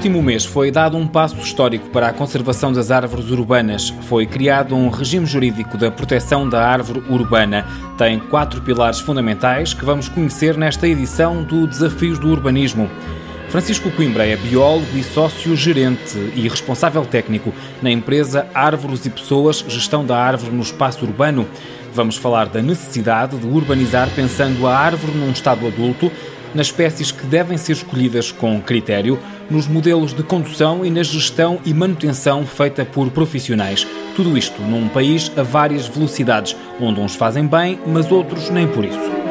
último mês foi dado um passo histórico para a conservação das árvores urbanas. Foi criado um regime jurídico da proteção da árvore urbana. Tem quatro pilares fundamentais que vamos conhecer nesta edição do Desafios do Urbanismo. Francisco Coimbra é biólogo e sócio-gerente e responsável técnico na empresa Árvores e Pessoas Gestão da Árvore no Espaço Urbano. Vamos falar da necessidade de urbanizar pensando a árvore num estado adulto, nas espécies que devem ser escolhidas com critério, nos modelos de condução e na gestão e manutenção feita por profissionais. Tudo isto num país a várias velocidades, onde uns fazem bem, mas outros nem por isso.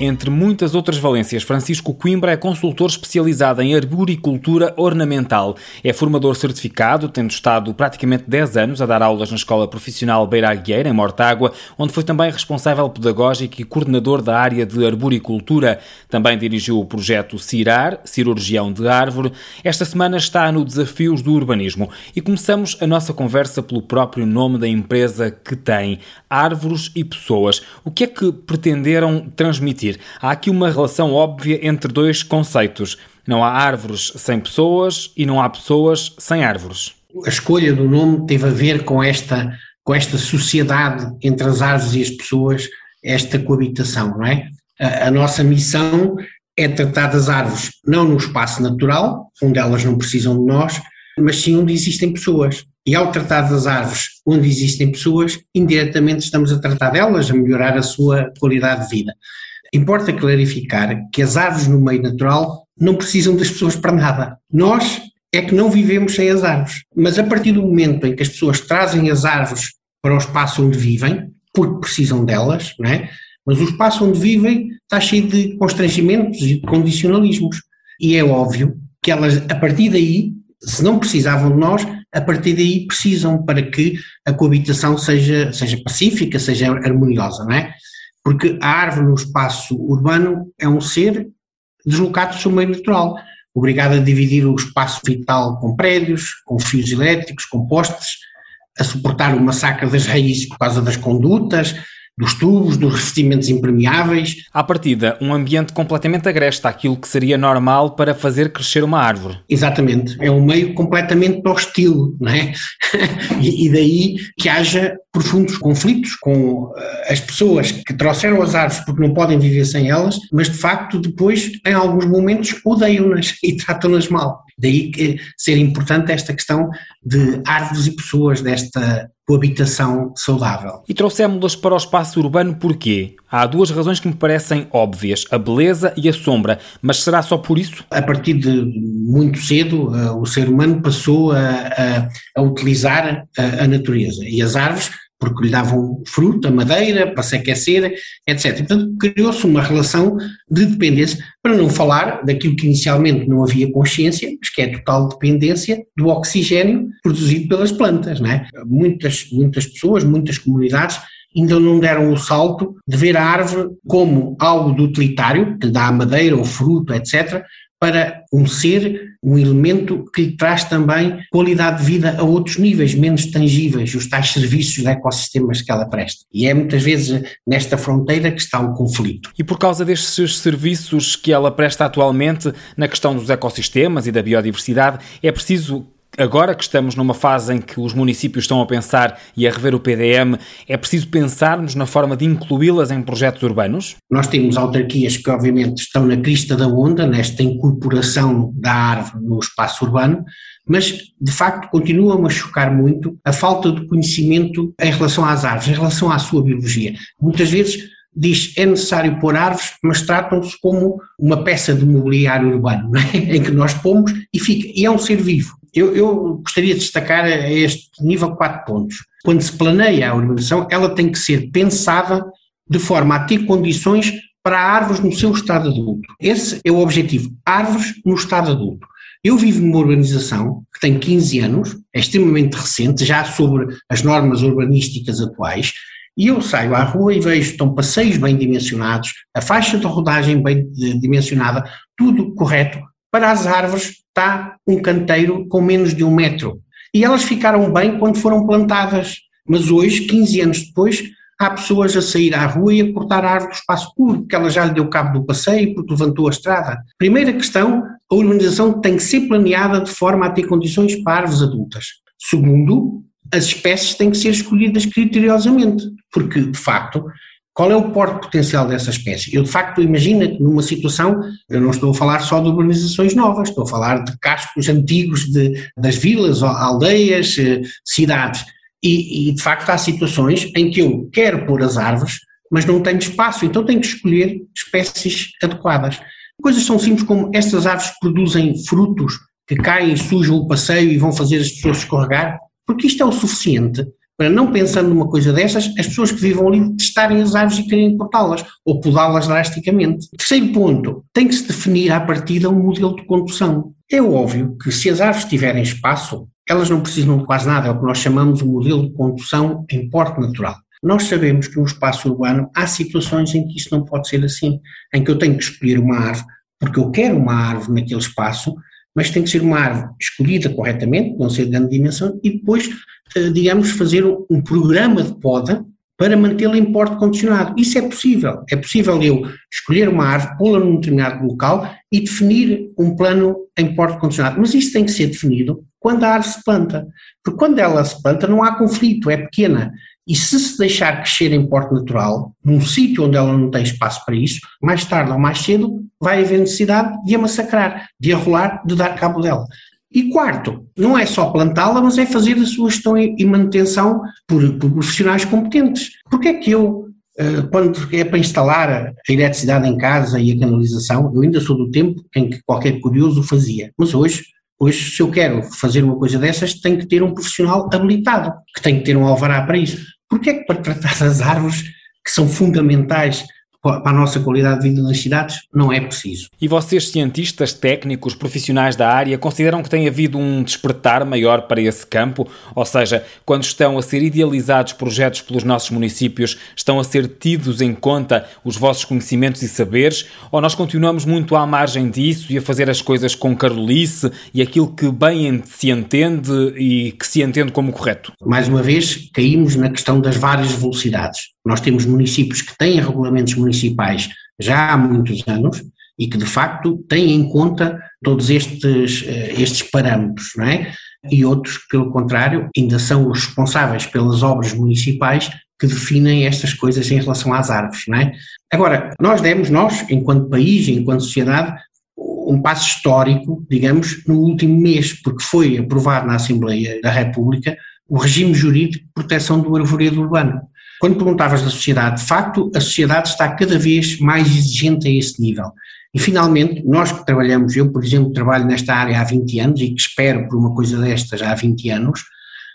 Entre muitas outras valências, Francisco Coimbra é consultor especializado em arboricultura ornamental. É formador certificado, tendo estado praticamente 10 anos a dar aulas na Escola Profissional Beira Agueira, em Mortágua, onde foi também responsável pedagógico e coordenador da área de arboricultura. Também dirigiu o projeto CIRAR, Cirurgião de Árvore. Esta semana está no Desafios do Urbanismo e começamos a nossa conversa pelo próprio nome da empresa que tem, Árvores e Pessoas. O que é que pretenderam transmitir? Há aqui uma relação óbvia entre dois conceitos. Não há árvores sem pessoas e não há pessoas sem árvores. A escolha do nome teve a ver com esta, com esta sociedade entre as árvores e as pessoas, esta coabitação, não é? A, a nossa missão é tratar das árvores não no espaço natural, onde elas não precisam de nós, mas sim onde existem pessoas. E ao tratar das árvores onde existem pessoas, indiretamente estamos a tratar delas, a melhorar a sua qualidade de vida. Importa clarificar que as árvores no meio natural não precisam das pessoas para nada. Nós é que não vivemos sem as árvores. Mas a partir do momento em que as pessoas trazem as árvores para o espaço onde vivem, porque precisam delas, não é? mas o espaço onde vivem está cheio de constrangimentos e de condicionalismos. E é óbvio que elas, a partir daí, se não precisavam de nós, a partir daí precisam para que a coabitação seja, seja pacífica, seja harmoniosa, não é? Porque a árvore no espaço urbano é um ser deslocado do seu meio natural, obrigado a dividir o espaço vital com prédios, com fios elétricos, com postes, a suportar o massacre das raízes por causa das condutas, dos tubos, dos revestimentos impermeáveis. À partida, um ambiente completamente agreste àquilo que seria normal para fazer crescer uma árvore. Exatamente, é um meio completamente hostil, não é? e daí que haja profundos conflitos com eh, as pessoas que trouxeram as árvores porque não podem viver sem elas, mas de facto depois, em alguns momentos, odeiam-nas e tratam-nas mal. Daí que ser importante esta questão de árvores e pessoas, desta coabitação saudável. E trouxemos-las para o espaço urbano porquê? Há duas razões que me parecem óbvias, a beleza e a sombra, mas será só por isso? A partir de muito cedo, uh, o ser humano passou a, a, a utilizar a, a natureza e as árvores porque lhe davam fruta, madeira, para se aquecer, etc. Portanto, criou-se uma relação de dependência, para não falar daquilo que inicialmente não havia consciência, mas que é total dependência do oxigênio produzido pelas plantas. Não é? muitas, muitas pessoas, muitas comunidades ainda não deram o salto de ver a árvore como algo de utilitário, que lhe dá a madeira, o fruto, etc., para um ser, um elemento que lhe traz também qualidade de vida a outros níveis, menos tangíveis, os tais serviços de ecossistemas que ela presta. E é muitas vezes nesta fronteira que está o conflito. E por causa destes serviços que ela presta atualmente na questão dos ecossistemas e da biodiversidade, é preciso agora que estamos numa fase em que os municípios estão a pensar e a rever o PDM, é preciso pensarmos na forma de incluí-las em projetos urbanos? Nós temos autarquias que, obviamente, estão na crista da onda, nesta incorporação da árvore no espaço urbano, mas de facto continuam a chocar muito a falta de conhecimento em relação às árvores, em relação à sua biologia. Muitas vezes diz é necessário pôr árvores, mas tratam-se como uma peça de mobiliário urbano, é? em que nós pomos e fica, e é um ser vivo. Eu, eu gostaria de destacar a este nível quatro pontos. Quando se planeia a urbanização, ela tem que ser pensada de forma a ter condições para árvores no seu estado adulto. Esse é o objetivo, árvores no estado adulto. Eu vivo numa urbanização que tem 15 anos, é extremamente recente, já sobre as normas urbanísticas atuais, e eu saio à rua e vejo estão passeios bem dimensionados, a faixa de rodagem bem dimensionada, tudo correto. Para as árvores está um canteiro com menos de um metro. E elas ficaram bem quando foram plantadas. Mas hoje, 15 anos depois, há pessoas a sair à rua e a cortar a árvore do espaço público, porque ela já lhe deu cabo do passeio, porque levantou a estrada. Primeira questão, a urbanização tem que ser planeada de forma a ter condições para árvores adultas. Segundo, as espécies têm que ser escolhidas criteriosamente, porque, de facto, qual é o porte potencial dessa espécie? Eu, de facto, imagino que numa situação, eu não estou a falar só de urbanizações novas, estou a falar de cascos antigos de, das vilas, aldeias, eh, cidades. E, e, de facto, há situações em que eu quero pôr as árvores, mas não tenho espaço, então tenho que escolher espécies adequadas. Coisas tão simples como estas árvores produzem frutos que caem, sujam o passeio e vão fazer as pessoas escorregar, porque isto é o suficiente para, não pensando numa coisa dessas, as pessoas que vivam ali testarem as árvores e querem cortá-las ou podá-las drasticamente. Terceiro ponto, tem que se definir à partida um modelo de condução. É óbvio que se as árvores tiverem espaço, elas não precisam de quase nada, é o que nós chamamos de modelo de condução em porte natural. Nós sabemos que no espaço urbano há situações em que isso não pode ser assim, em que eu tenho que escolher uma árvore, porque eu quero uma árvore naquele espaço, mas tem que ser uma árvore escolhida corretamente, não ser de grande dimensão, e depois, eh, digamos, fazer um programa de poda para mantê-la em porte condicionado. Isso é possível. É possível eu escolher uma árvore, pô-la num determinado local e definir um plano em porte condicionado. Mas isso tem que ser definido quando a árvore se planta. Porque quando ela se planta não há conflito, é pequena. E se se deixar crescer em porte natural, num sítio onde ela não tem espaço para isso, mais tarde ou mais cedo vai haver necessidade de a massacrar, de a rolar, de dar cabo dela. E quarto, não é só plantá-la, mas é fazer a sua gestão e manutenção por, por profissionais competentes. Porque é que eu, eh, quando é para instalar a eletricidade em casa e a canalização, eu ainda sou do tempo em que qualquer curioso fazia, mas hoje Hoje, se eu quero fazer uma coisa dessas, tenho que ter um profissional habilitado, que tem que ter um alvará para isso. Porquê? É que para tratar das árvores, que são fundamentais para a nossa qualidade de vida nas cidades, não é preciso. E vocês, cientistas, técnicos, profissionais da área, consideram que tem havido um despertar maior para esse campo? Ou seja, quando estão a ser idealizados projetos pelos nossos municípios, estão a ser tidos em conta os vossos conhecimentos e saberes? Ou nós continuamos muito à margem disso e a fazer as coisas com carolice e aquilo que bem se entende e que se entende como correto? Mais uma vez, caímos na questão das várias velocidades. Nós temos municípios que têm regulamentos municipais já há muitos anos e que de facto têm em conta todos estes, eh, estes parâmetros, não é? E outros, pelo contrário, ainda são os responsáveis pelas obras municipais que definem estas coisas em relação às árvores, não é? Agora, nós demos, nós, enquanto país, enquanto sociedade, um passo histórico, digamos, no último mês, porque foi aprovado na Assembleia da República o regime jurídico de proteção do arvoredo urbano. Quando perguntavas da sociedade, de facto, a sociedade está cada vez mais exigente a esse nível. E finalmente, nós que trabalhamos, eu por exemplo trabalho nesta área há 20 anos e que espero por uma coisa destas há 20 anos,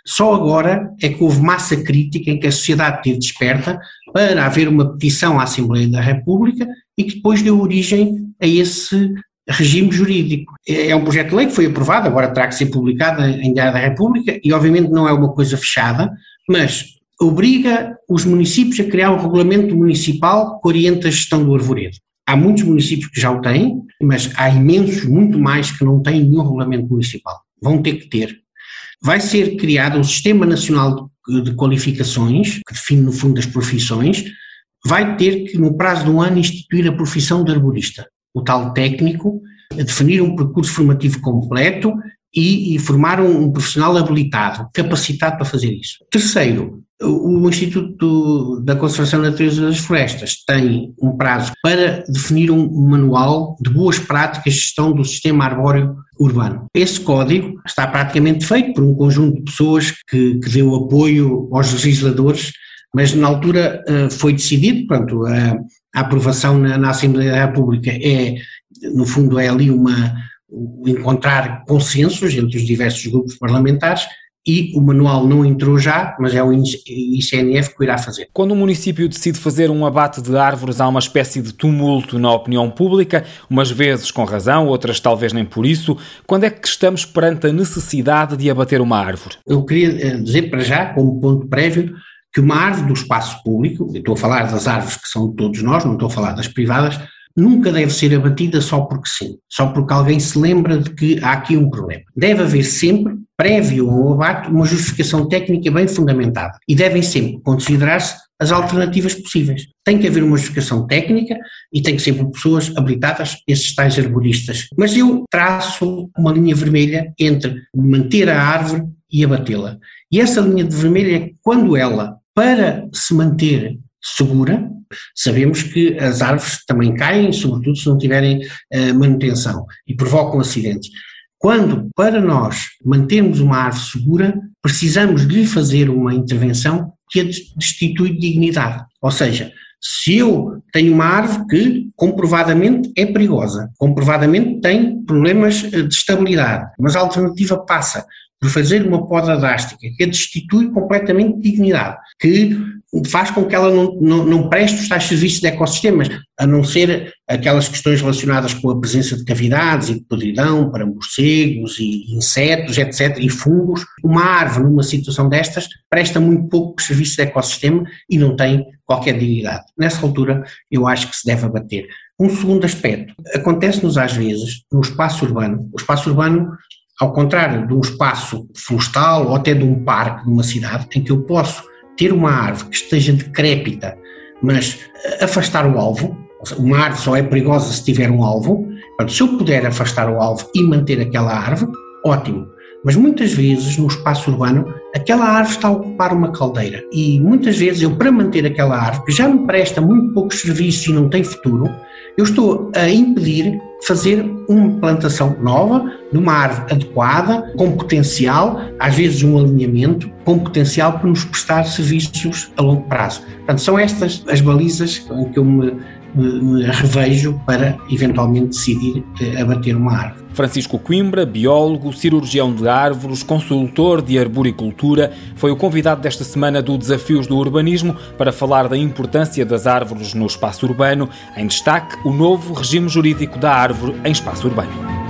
só agora é que houve massa crítica em que a sociedade teve desperta para haver uma petição à Assembleia da República e que depois deu origem a esse regime jurídico. É, é um projeto de lei que foi aprovado, agora terá que ser publicado em Diário da República e obviamente não é uma coisa fechada, mas obriga os municípios a criar um regulamento municipal que orienta a gestão do arvoredo. Há muitos municípios que já o têm, mas há imensos, muito mais, que não têm nenhum regulamento municipal. Vão ter que ter. Vai ser criado um Sistema Nacional de Qualificações, que define, no fundo, as profissões, vai ter que, no prazo de um ano, instituir a profissão de arborista, o tal técnico, definir um percurso formativo completo e, e formar um, um, profissional habilitado, capacitado para fazer isso. Terceiro, o Instituto da Conservação da Natureza das Florestas tem um prazo para definir um manual de boas práticas de gestão do sistema arbóreo urbano. Esse código está praticamente feito por um conjunto de pessoas que, que deu apoio aos legisladores, mas na altura uh, foi decidido, pronto, a, a aprovação na, na, Assembleia da República é, no fundo, é ali uma encontrar consensos entre os diversos grupos parlamentares e o manual não entrou já, mas é o ICNF que o irá fazer. Quando o município decide fazer um abate de árvores, há uma espécie de tumulto na opinião pública, umas vezes com razão, outras talvez nem por isso. Quando é que estamos perante a necessidade de abater uma árvore? Eu queria eh, dizer para já, como ponto prévio, que uma árvore do espaço público, estou a falar das árvores que são de todos nós, não estou a falar das privadas, nunca deve ser abatida só porque sim, só porque alguém se lembra de que há aqui um problema. Deve haver sempre, prévio ao abate, uma justificação técnica bem fundamentada e devem sempre considerar-se as alternativas possíveis. Tem que haver uma justificação técnica e tem que ser por pessoas habilitadas, esses tais arboristas. Mas eu traço uma linha vermelha entre manter a árvore e abatê-la. E essa linha de vermelha é quando ela, para se manter segura, sabemos que as árvores também caem, sobretudo se não tiverem uh, manutenção e provocam acidentes. Quando, para nós mantermos uma árvore segura, precisamos de fazer uma intervenção que a destitui de dignidade. Ou seja, se eu tenho uma árvore que comprovadamente é perigosa, comprovadamente tem problemas eh, de estabilidade, mas a alternativa passa por fazer uma poda drástica que a destitui completamente de dignidade, que faz com que ela não, não, não preste os tais serviços de ecossistemas, a não ser aquelas questões relacionadas com a presença de cavidades e de podridão para morcegos e insetos, etc., e fungos. Uma árvore, numa situação destas, presta muito pouco serviço de ecossistema e não tem qualquer dignidade. Nessa altura, eu acho que se deve abater. Um segundo aspecto, acontece-nos às vezes, no espaço urbano, o espaço urbano ao contrário de um espaço florestal ou até de um parque de uma cidade, em que eu posso ter uma árvore que esteja decrépita, mas eh, afastar o alvo, uma árvore só é perigosa se tiver um alvo, se eu puder afastar o alvo e manter aquela árvore, ótimo. Mas muitas vezes no espaço urbano aquela árvore está a ocupar uma caldeira e muitas vezes eu para manter aquela árvore que já me presta muito poucos serviços e não tem futuro, eu estou a impedir fazer uma plantação nova, numa árvore adequada, com potencial, às vezes um alinhamento, com potencial para nos prestar serviços a longo prazo. Portanto, são estas as balizas em que eu me me revejo para eventualmente decidir eh, abater uma árvore. Francisco Coimbra, biólogo, cirurgião de árvores, consultor de arboricultura, foi o convidado desta semana do Desafios do Urbanismo para falar da importância das árvores no espaço urbano. Em destaque, o novo regime jurídico da árvore em espaço urbano.